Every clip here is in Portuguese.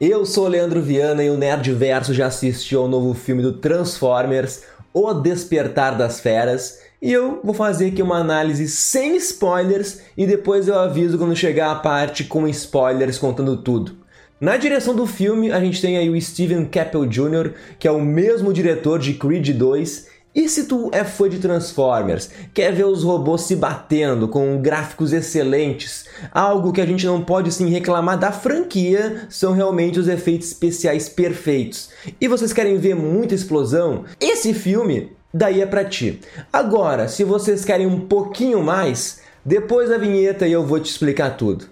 Eu sou o Leandro Viana e o Nerdverso já assistiu ao novo filme do Transformers, O Despertar das Feras, e eu vou fazer aqui uma análise sem spoilers e depois eu aviso quando chegar a parte com spoilers contando tudo. Na direção do filme, a gente tem aí o Steven Cappell Jr., que é o mesmo diretor de Creed 2, e se tu é fã de Transformers, quer ver os robôs se batendo com gráficos excelentes, algo que a gente não pode sim reclamar da franquia, são realmente os efeitos especiais perfeitos. E vocês querem ver muita explosão? Esse filme daí é pra ti. Agora, se vocês querem um pouquinho mais, depois da vinheta eu vou te explicar tudo.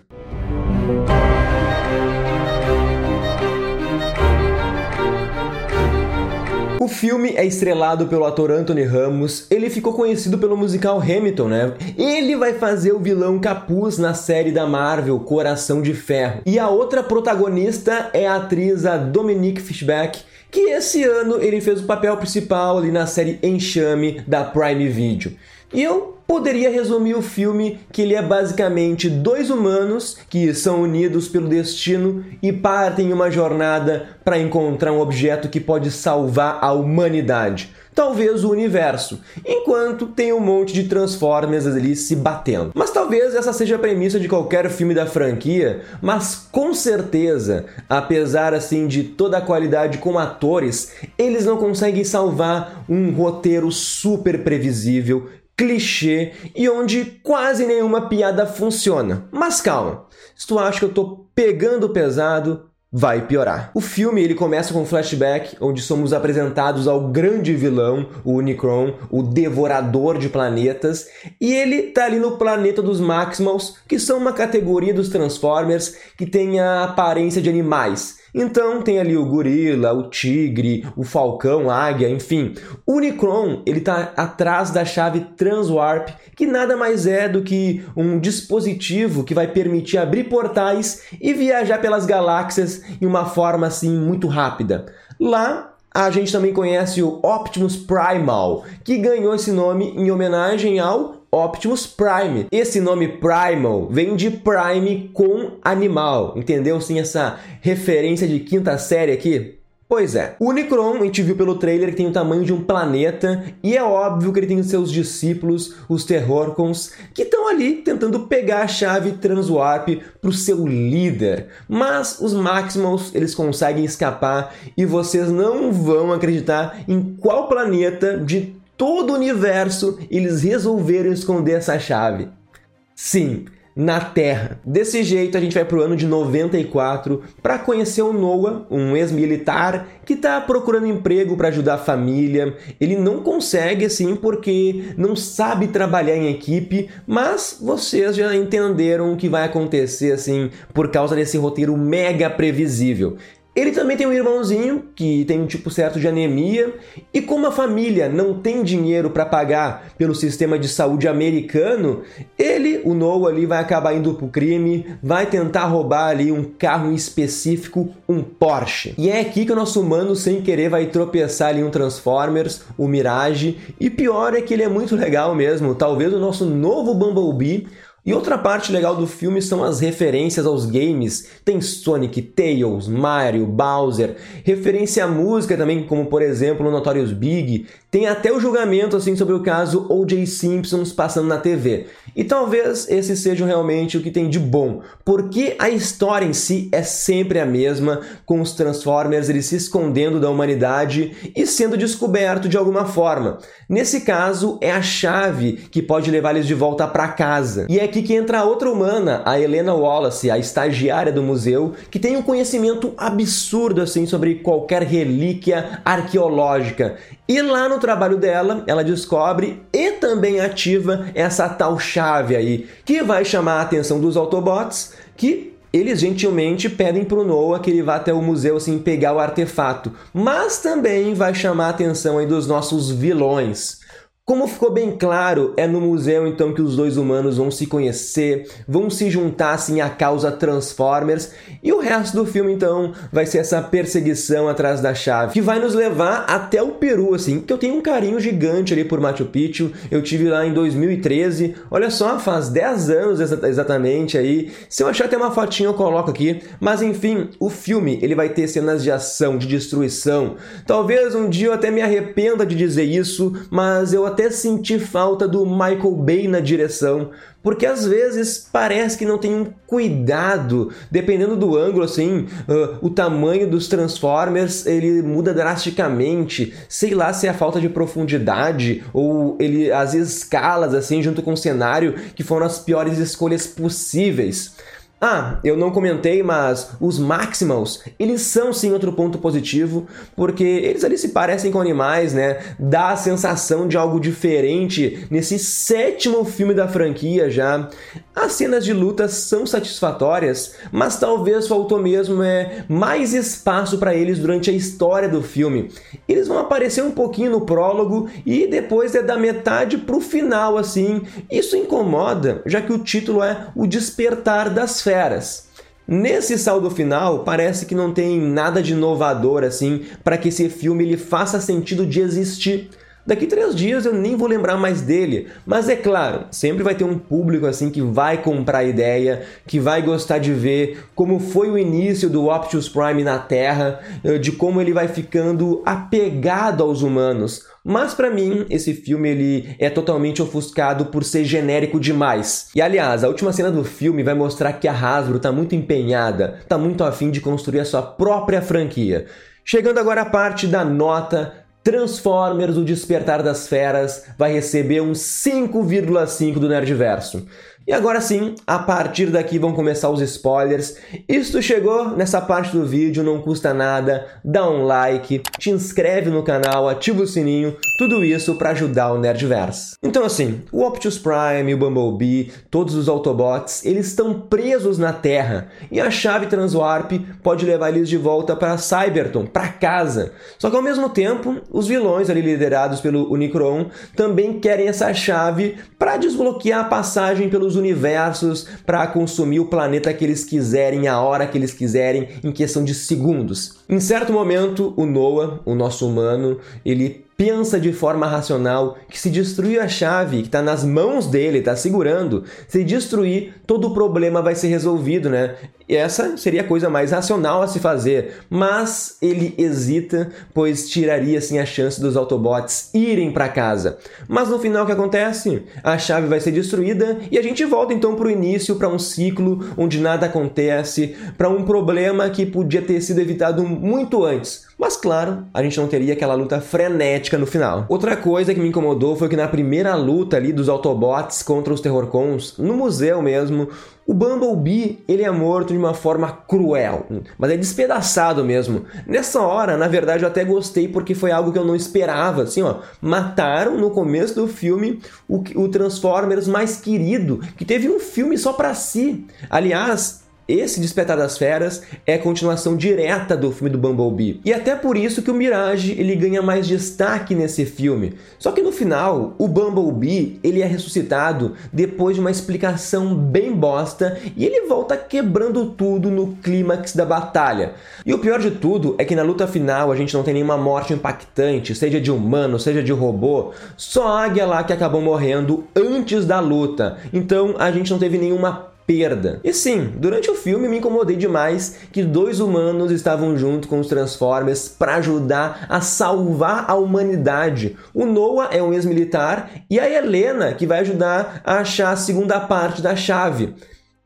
Filme é estrelado pelo ator Anthony Ramos. Ele ficou conhecido pelo musical Hamilton, né? Ele vai fazer o vilão Capuz na série da Marvel Coração de Ferro. E a outra protagonista é a atriz a Dominique Fishback, que esse ano ele fez o papel principal ali na série Enxame da Prime Video. E eu poderia resumir o filme que ele é basicamente dois humanos que são unidos pelo destino e partem em uma jornada para encontrar um objeto que pode salvar a humanidade, talvez o universo, enquanto tem um monte de Transformers ali se batendo. Mas talvez essa seja a premissa de qualquer filme da franquia, mas com certeza, apesar assim de toda a qualidade com atores, eles não conseguem salvar um roteiro super previsível clichê e onde quase nenhuma piada funciona. Mas calma, se tu acha que eu tô pegando pesado, vai piorar. O filme ele começa com um flashback onde somos apresentados ao grande vilão, o Unicron, o devorador de planetas, e ele tá ali no planeta dos Maximals, que são uma categoria dos Transformers que tem a aparência de animais. Então tem ali o gorila, o tigre, o falcão, a águia, enfim. O Unicron, ele tá atrás da chave Transwarp, que nada mais é do que um dispositivo que vai permitir abrir portais e viajar pelas galáxias em uma forma assim muito rápida. Lá a gente também conhece o Optimus Primal, que ganhou esse nome em homenagem ao Optimus Prime. Esse nome Primal vem de Prime com animal, entendeu? Sim, essa referência de quinta série aqui. Pois é, o Unicron, a gente viu pelo trailer que tem o tamanho de um planeta, e é óbvio que ele tem os seus discípulos, os Terrorcons, que estão ali tentando pegar a chave Transwarp para o seu líder. Mas os Maximals, eles conseguem escapar, e vocês não vão acreditar em qual planeta de todo o universo eles resolveram esconder essa chave. Sim, na Terra. Desse jeito, a gente vai para o ano de 94 para conhecer o Noah, um ex-militar que está procurando emprego para ajudar a família. Ele não consegue assim porque não sabe trabalhar em equipe, mas vocês já entenderam o que vai acontecer assim por causa desse roteiro mega previsível. Ele também tem um irmãozinho que tem um tipo certo de anemia, e como a família não tem dinheiro para pagar pelo sistema de saúde americano, ele, o Noah ali vai acabar indo pro crime, vai tentar roubar ali um carro específico, um Porsche. E é aqui que o nosso humano sem querer vai tropeçar ali um Transformers, o Mirage, e pior é que ele é muito legal mesmo, talvez o nosso novo Bumblebee e outra parte legal do filme são as referências aos games. Tem Sonic, Tails, Mario, Bowser, referência à música também, como por exemplo no Notorious Big. Tem até o julgamento assim sobre o caso O.J. Simpsons passando na TV. E talvez esse seja realmente o que tem de bom, porque a história em si é sempre a mesma, com os Transformers eles se escondendo da humanidade e sendo descoberto de alguma forma. Nesse caso, é a chave que pode levar eles de volta para casa. E é aqui que entra a outra humana, a Helena Wallace, a estagiária do museu, que tem um conhecimento absurdo assim sobre qualquer relíquia arqueológica. E lá no trabalho dela, ela descobre e também ativa essa tal chave aí, que vai chamar a atenção dos Autobots, que eles gentilmente pedem para o Noah que ele vá até o museu assim pegar o artefato, mas também vai chamar a atenção aí dos nossos vilões. Como ficou bem claro, é no museu então que os dois humanos vão se conhecer, vão se juntar assim à causa Transformers, e o resto do filme então vai ser essa perseguição atrás da chave, que vai nos levar até o Peru, assim, que eu tenho um carinho gigante ali por Machu Picchu. Eu tive lá em 2013. Olha só, faz 10 anos exatamente aí. Se eu achar até uma fotinha eu coloco aqui, mas enfim, o filme, ele vai ter cenas de ação, de destruição. Talvez um dia eu até me arrependa de dizer isso, mas eu até senti falta do Michael Bay na direção, porque às vezes parece que não tem um cuidado, dependendo do ângulo, assim, uh, o tamanho dos Transformers ele muda drasticamente. Sei lá se é a falta de profundidade ou ele as escalas assim junto com o cenário que foram as piores escolhas possíveis. Ah, eu não comentei, mas os Maximals, eles são sim outro ponto positivo, porque eles ali se parecem com animais, né? Dá a sensação de algo diferente nesse sétimo filme da franquia já. As cenas de luta são satisfatórias, mas talvez faltou mesmo é mais espaço para eles durante a história do filme. Eles vão aparecer um pouquinho no prólogo e depois é da metade pro final assim. Isso incomoda, já que o título é O Despertar das feras. Nesse saldo final, parece que não tem nada de inovador assim para que esse filme ele faça sentido de existir. Daqui três dias eu nem vou lembrar mais dele, mas é claro, sempre vai ter um público assim que vai comprar a ideia, que vai gostar de ver como foi o início do Optimus Prime na Terra, eh, de como ele vai ficando apegado aos humanos. Mas para mim, esse filme ele é totalmente ofuscado por ser genérico demais. E aliás, a última cena do filme vai mostrar que a Hasbro tá muito empenhada, tá muito afim de construir a sua própria franquia. Chegando agora à parte da nota Transformers O Despertar das Feras vai receber um 5,5 do Nerdverso. E agora sim, a partir daqui vão começar os spoilers. Isto chegou nessa parte do vídeo, não custa nada, dá um like, te inscreve no canal, ativa o sininho, tudo isso para ajudar o Nerdverse. Então assim, o Optimus Prime, o Bumblebee, todos os Autobots, eles estão presos na Terra e a chave Transwarp pode levar eles de volta para Cybertron, para casa. Só que ao mesmo tempo, os vilões ali liderados pelo Unicron também querem essa chave para desbloquear a passagem pelos universos para consumir o planeta que eles quiserem, a hora que eles quiserem, em questão de segundos. Em certo momento, o Noah, o nosso humano, ele pensa de forma racional que se destruir a chave que está nas mãos dele, está segurando, se destruir, todo o problema vai ser resolvido, né? E essa seria a coisa mais racional a se fazer, mas ele hesita, pois tiraria assim a chance dos Autobots irem para casa. Mas no final o que acontece? A chave vai ser destruída e a gente volta então para o início, para um ciclo onde nada acontece, para um problema que podia ter sido evitado muito antes. Mas claro, a gente não teria aquela luta frenética no final. Outra coisa que me incomodou foi que na primeira luta ali dos Autobots contra os Terrorcons, no museu mesmo, o Bumblebee, ele é morto de uma forma cruel, mas é despedaçado mesmo. Nessa hora, na verdade, eu até gostei porque foi algo que eu não esperava, assim, ó. Mataram no começo do filme o, o Transformers mais querido, que teve um filme só para si. Aliás, esse Despertar das Feras é a continuação direta do filme do Bumblebee. E até por isso que o Mirage ele ganha mais destaque nesse filme. Só que no final, o Bumblebee ele é ressuscitado depois de uma explicação bem bosta e ele volta quebrando tudo no clímax da batalha. E o pior de tudo é que na luta final a gente não tem nenhuma morte impactante, seja de humano, seja de robô, só a águia lá que acabou morrendo antes da luta. Então a gente não teve nenhuma perda. E sim, durante o filme me incomodei demais que dois humanos estavam junto com os Transformers para ajudar a salvar a humanidade. O Noah é um ex-militar e a Helena que vai ajudar a achar a segunda parte da chave.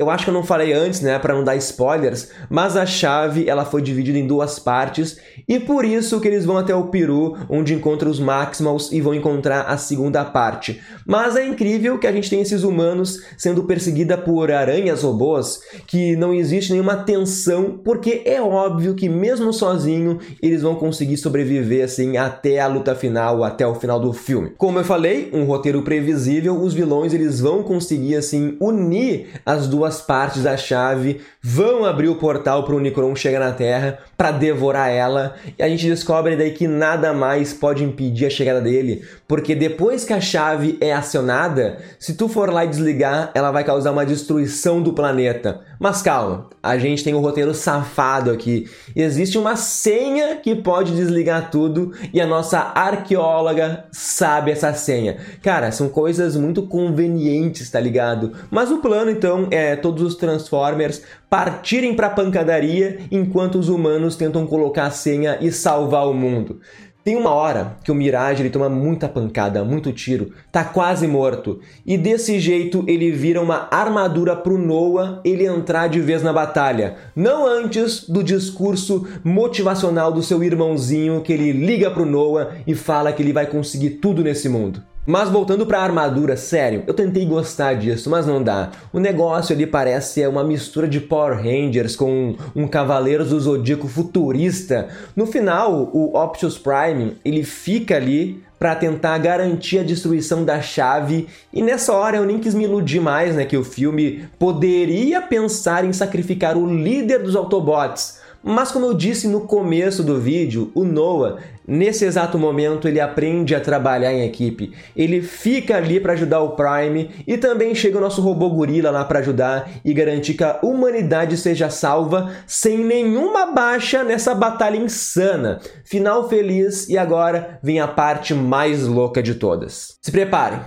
Eu acho que eu não falei antes, né, para não dar spoilers, mas a chave ela foi dividida em duas partes e por isso que eles vão até o Peru, onde encontram os Maximals e vão encontrar a segunda parte. Mas é incrível que a gente tem esses humanos sendo perseguida por aranhas robôs, que não existe nenhuma tensão, porque é óbvio que mesmo sozinho eles vão conseguir sobreviver assim até a luta final, até o final do filme. Como eu falei, um roteiro previsível, os vilões eles vão conseguir assim unir as duas duas partes da chave vão abrir o portal para o Unicron chegar na Terra para devorar ela, e a gente descobre daí que nada mais pode impedir a chegada dele, porque depois que a chave é acionada, se tu for lá e desligar, ela vai causar uma destruição do planeta. Mas calma, a gente tem um roteiro safado aqui. Existe uma senha que pode desligar tudo e a nossa arqueóloga sabe essa senha. Cara, são coisas muito convenientes, tá ligado? Mas o plano então é todos os Transformers partirem para pancadaria enquanto os humanos tentam colocar a senha e salvar o mundo. Tem uma hora que o Mirage ele toma muita pancada, muito tiro, tá quase morto. E desse jeito ele vira uma armadura pro Noah ele entrar de vez na batalha. Não antes do discurso motivacional do seu irmãozinho que ele liga pro Noah e fala que ele vai conseguir tudo nesse mundo. Mas voltando para a armadura, sério, eu tentei gostar disso, mas não dá. O negócio ali parece uma mistura de Power Rangers com um Cavaleiros do Zodíaco futurista. No final, o Optimus Prime, ele fica ali para tentar garantir a destruição da chave. E nessa hora eu nem quis me iludir mais, né, que o filme poderia pensar em sacrificar o líder dos Autobots mas como eu disse no começo do vídeo, o Noah, nesse exato momento, ele aprende a trabalhar em equipe. Ele fica ali para ajudar o Prime e também chega o nosso robô gorila lá para ajudar e garantir que a humanidade seja salva sem nenhuma baixa nessa batalha insana. Final feliz e agora vem a parte mais louca de todas. Se preparem,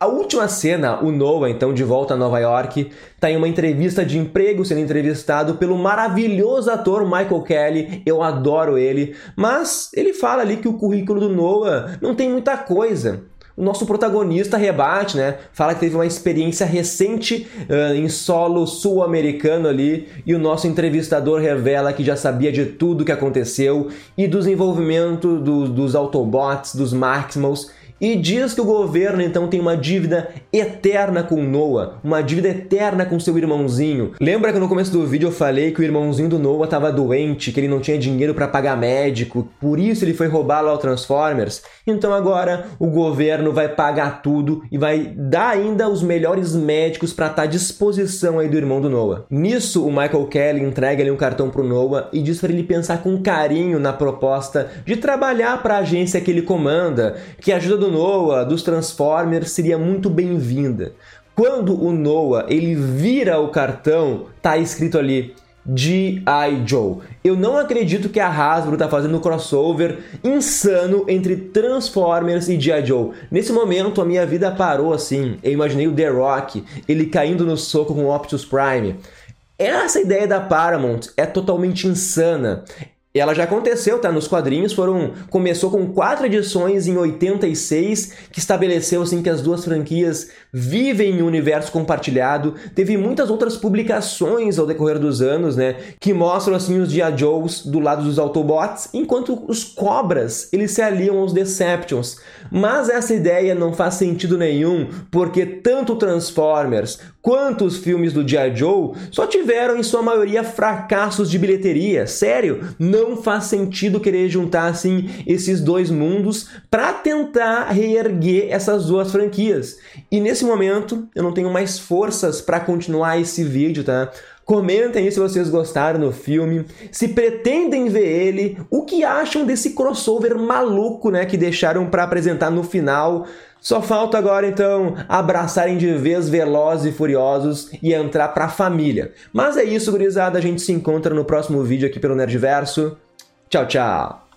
a última cena, o Noah, então de volta a Nova York, está em uma entrevista de emprego sendo entrevistado pelo maravilhoso ator Michael Kelly. Eu adoro ele, mas ele fala ali que o currículo do Noah não tem muita coisa. O nosso protagonista rebate, né? Fala que teve uma experiência recente uh, em solo sul-americano ali, e o nosso entrevistador revela que já sabia de tudo que aconteceu e do desenvolvimento do, dos Autobots, dos Maximals e diz que o governo então tem uma dívida eterna com Noah, uma dívida eterna com seu irmãozinho. Lembra que no começo do vídeo eu falei que o irmãozinho do Noah estava doente, que ele não tinha dinheiro para pagar médico, por isso ele foi roubá-lo ao Transformers? Então agora o governo vai pagar tudo e vai dar ainda os melhores médicos para estar tá à disposição aí do irmão do Noah. Nisso o Michael Kelly entrega ali um cartão pro Noah e diz para ele pensar com carinho na proposta de trabalhar para a agência que ele comanda, que ajuda do Noah, dos Transformers, seria muito bem-vinda. Quando o Noah ele vira o cartão, tá escrito ali G.I. Joe. Eu não acredito que a Hasbro tá fazendo um crossover insano entre Transformers e G.I. Joe. Nesse momento a minha vida parou assim. Eu imaginei o The Rock, ele caindo no soco com o Optimus Prime. Essa ideia da Paramount é totalmente insana. E ela já aconteceu, tá? Nos quadrinhos foram começou com quatro edições em 86 que estabeleceu assim que as duas franquias vivem em um universo compartilhado. Teve muitas outras publicações ao decorrer dos anos, né, que mostram assim os Dia Joes do lado dos Autobots, enquanto os Cobras eles se aliam aos Decepticons. Mas essa ideia não faz sentido nenhum, porque tanto Transformers quanto os filmes do G.I. Joe só tiveram em sua maioria fracassos de bilheteria. Sério, não não faz sentido querer juntar assim esses dois mundos para tentar reerguer essas duas franquias. E nesse momento eu não tenho mais forças para continuar esse vídeo, tá? Comentem aí se vocês gostaram do filme, se pretendem ver ele, o que acham desse crossover maluco, né, que deixaram para apresentar no final. Só falta agora então abraçarem de vez Velozes e Furiosos e entrar pra família. Mas é isso, gurizada, a gente se encontra no próximo vídeo aqui pelo Nerdverso. Tchau, tchau!